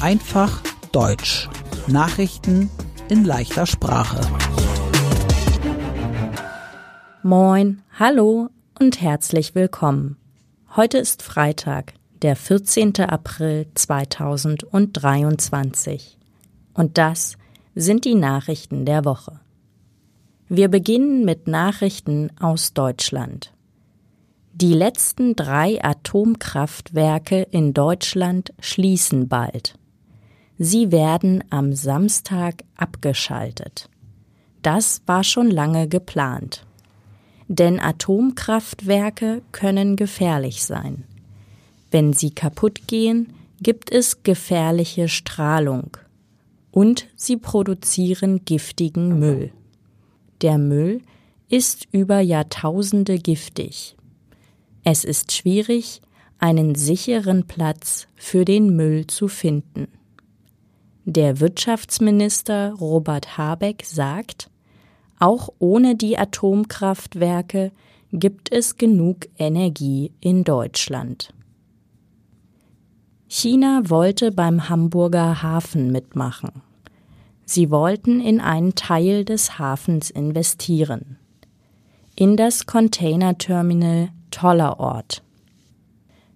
Einfach Deutsch. Nachrichten in leichter Sprache. Moin, hallo und herzlich willkommen. Heute ist Freitag, der 14. April 2023. Und das sind die Nachrichten der Woche. Wir beginnen mit Nachrichten aus Deutschland. Die letzten drei Atomkraftwerke in Deutschland schließen bald. Sie werden am Samstag abgeschaltet. Das war schon lange geplant. Denn Atomkraftwerke können gefährlich sein. Wenn sie kaputt gehen, gibt es gefährliche Strahlung. Und sie produzieren giftigen Müll. Der Müll ist über Jahrtausende giftig. Es ist schwierig, einen sicheren Platz für den Müll zu finden. Der Wirtschaftsminister Robert Habeck sagt, auch ohne die Atomkraftwerke gibt es genug Energie in Deutschland. China wollte beim Hamburger Hafen mitmachen. Sie wollten in einen Teil des Hafens investieren. In das Containerterminal Toller Ort.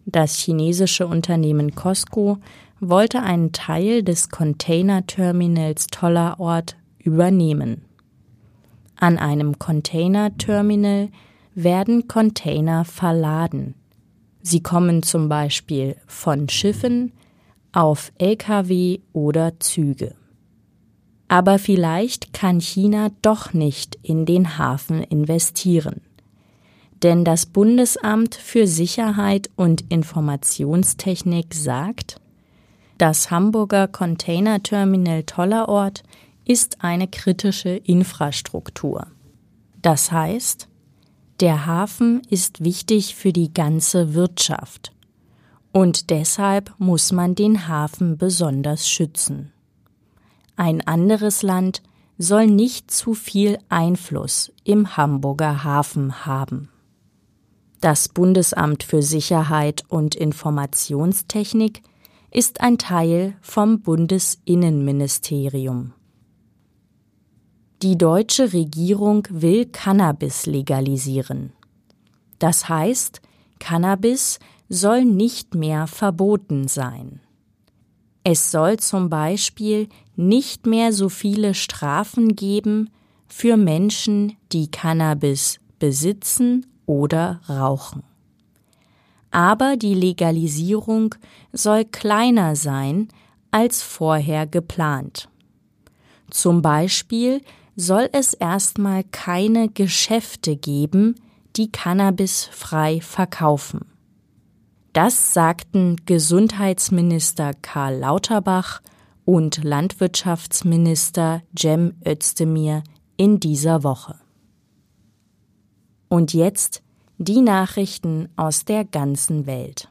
Das chinesische Unternehmen Costco wollte einen Teil des Containerterminals Tollerort übernehmen. An einem Containerterminal werden Container verladen. Sie kommen zum Beispiel von Schiffen auf Lkw oder Züge. Aber vielleicht kann China doch nicht in den Hafen investieren denn das Bundesamt für Sicherheit und Informationstechnik sagt, das Hamburger Containerterminal Tollerort ist eine kritische Infrastruktur. Das heißt, der Hafen ist wichtig für die ganze Wirtschaft und deshalb muss man den Hafen besonders schützen. Ein anderes Land soll nicht zu viel Einfluss im Hamburger Hafen haben. Das Bundesamt für Sicherheit und Informationstechnik ist ein Teil vom Bundesinnenministerium. Die deutsche Regierung will Cannabis legalisieren. Das heißt, Cannabis soll nicht mehr verboten sein. Es soll zum Beispiel nicht mehr so viele Strafen geben für Menschen, die Cannabis besitzen oder rauchen. Aber die Legalisierung soll kleiner sein als vorher geplant. Zum Beispiel soll es erstmal keine Geschäfte geben, die Cannabis frei verkaufen. Das sagten Gesundheitsminister Karl Lauterbach und Landwirtschaftsminister Cem Özdemir in dieser Woche. Und jetzt die Nachrichten aus der ganzen Welt.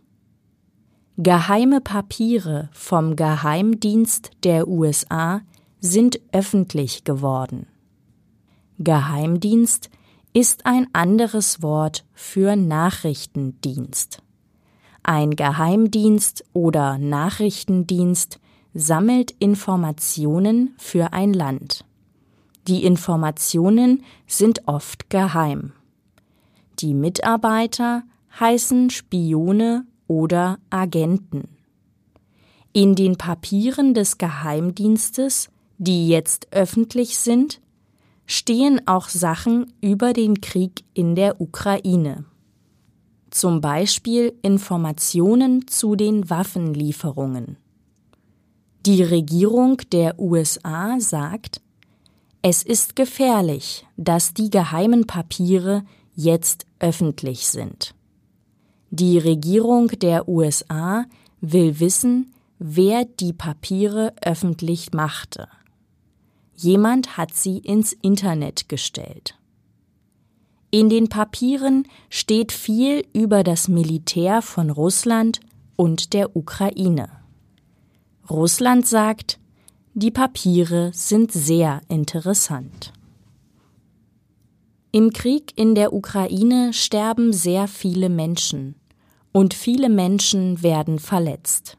Geheime Papiere vom Geheimdienst der USA sind öffentlich geworden. Geheimdienst ist ein anderes Wort für Nachrichtendienst. Ein Geheimdienst oder Nachrichtendienst sammelt Informationen für ein Land. Die Informationen sind oft geheim. Die Mitarbeiter heißen Spione oder Agenten. In den Papieren des Geheimdienstes, die jetzt öffentlich sind, stehen auch Sachen über den Krieg in der Ukraine. Zum Beispiel Informationen zu den Waffenlieferungen. Die Regierung der USA sagt, es ist gefährlich, dass die geheimen Papiere jetzt öffentlich sind. Die Regierung der USA will wissen, wer die Papiere öffentlich machte. Jemand hat sie ins Internet gestellt. In den Papieren steht viel über das Militär von Russland und der Ukraine. Russland sagt, die Papiere sind sehr interessant. Im Krieg in der Ukraine sterben sehr viele Menschen und viele Menschen werden verletzt.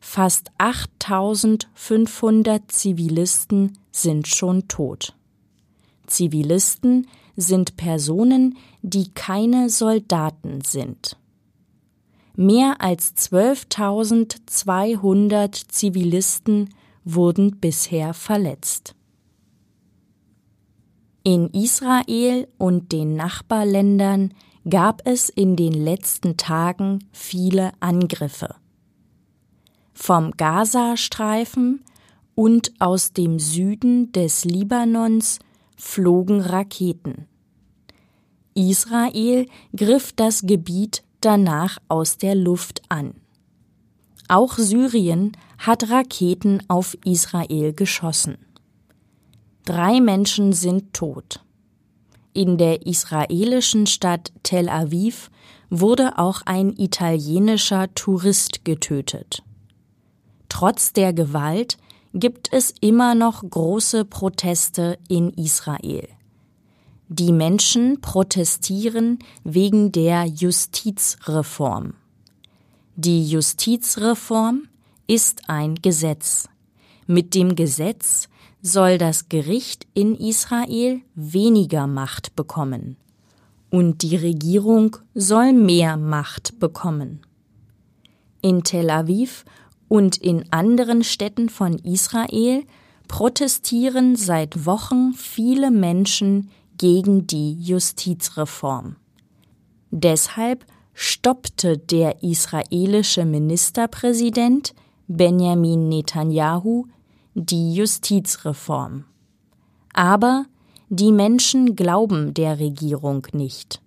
Fast 8500 Zivilisten sind schon tot. Zivilisten sind Personen, die keine Soldaten sind. Mehr als 12.200 Zivilisten wurden bisher verletzt. In Israel und den Nachbarländern gab es in den letzten Tagen viele Angriffe. Vom Gazastreifen und aus dem Süden des Libanons flogen Raketen. Israel griff das Gebiet danach aus der Luft an. Auch Syrien hat Raketen auf Israel geschossen. Drei Menschen sind tot. In der israelischen Stadt Tel Aviv wurde auch ein italienischer Tourist getötet. Trotz der Gewalt gibt es immer noch große Proteste in Israel. Die Menschen protestieren wegen der Justizreform. Die Justizreform ist ein Gesetz. Mit dem Gesetz soll das Gericht in Israel weniger Macht bekommen und die Regierung soll mehr Macht bekommen. In Tel Aviv und in anderen Städten von Israel protestieren seit Wochen viele Menschen gegen die Justizreform. Deshalb stoppte der israelische Ministerpräsident Benjamin Netanyahu die Justizreform. Aber die Menschen glauben der Regierung nicht.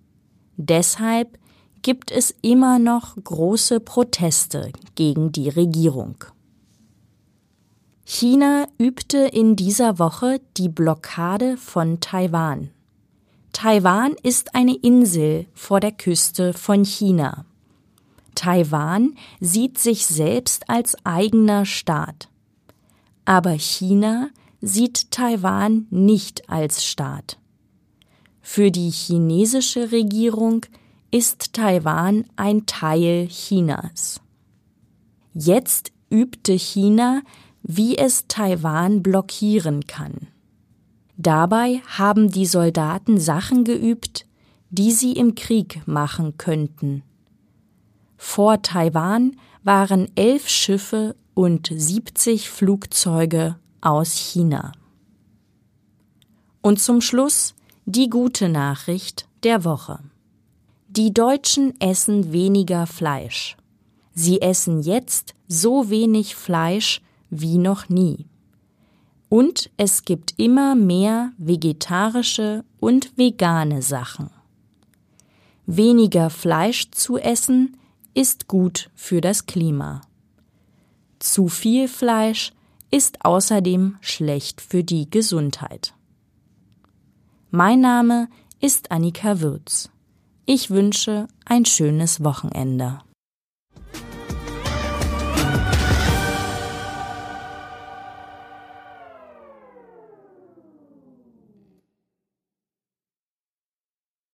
Deshalb gibt es immer noch große Proteste gegen die Regierung. China übte in dieser Woche die Blockade von Taiwan. Taiwan ist eine Insel vor der Küste von China. Taiwan sieht sich selbst als eigener Staat. Aber China sieht Taiwan nicht als Staat. Für die chinesische Regierung ist Taiwan ein Teil Chinas. Jetzt übte China, wie es Taiwan blockieren kann. Dabei haben die Soldaten Sachen geübt, die sie im Krieg machen könnten. Vor Taiwan waren elf Schiffe und 70 Flugzeuge aus China. Und zum Schluss die gute Nachricht der Woche. Die Deutschen essen weniger Fleisch. Sie essen jetzt so wenig Fleisch wie noch nie. Und es gibt immer mehr vegetarische und vegane Sachen. Weniger Fleisch zu essen ist gut für das Klima. Zu viel Fleisch ist außerdem schlecht für die Gesundheit. Mein Name ist Annika Würz. Ich wünsche ein schönes Wochenende.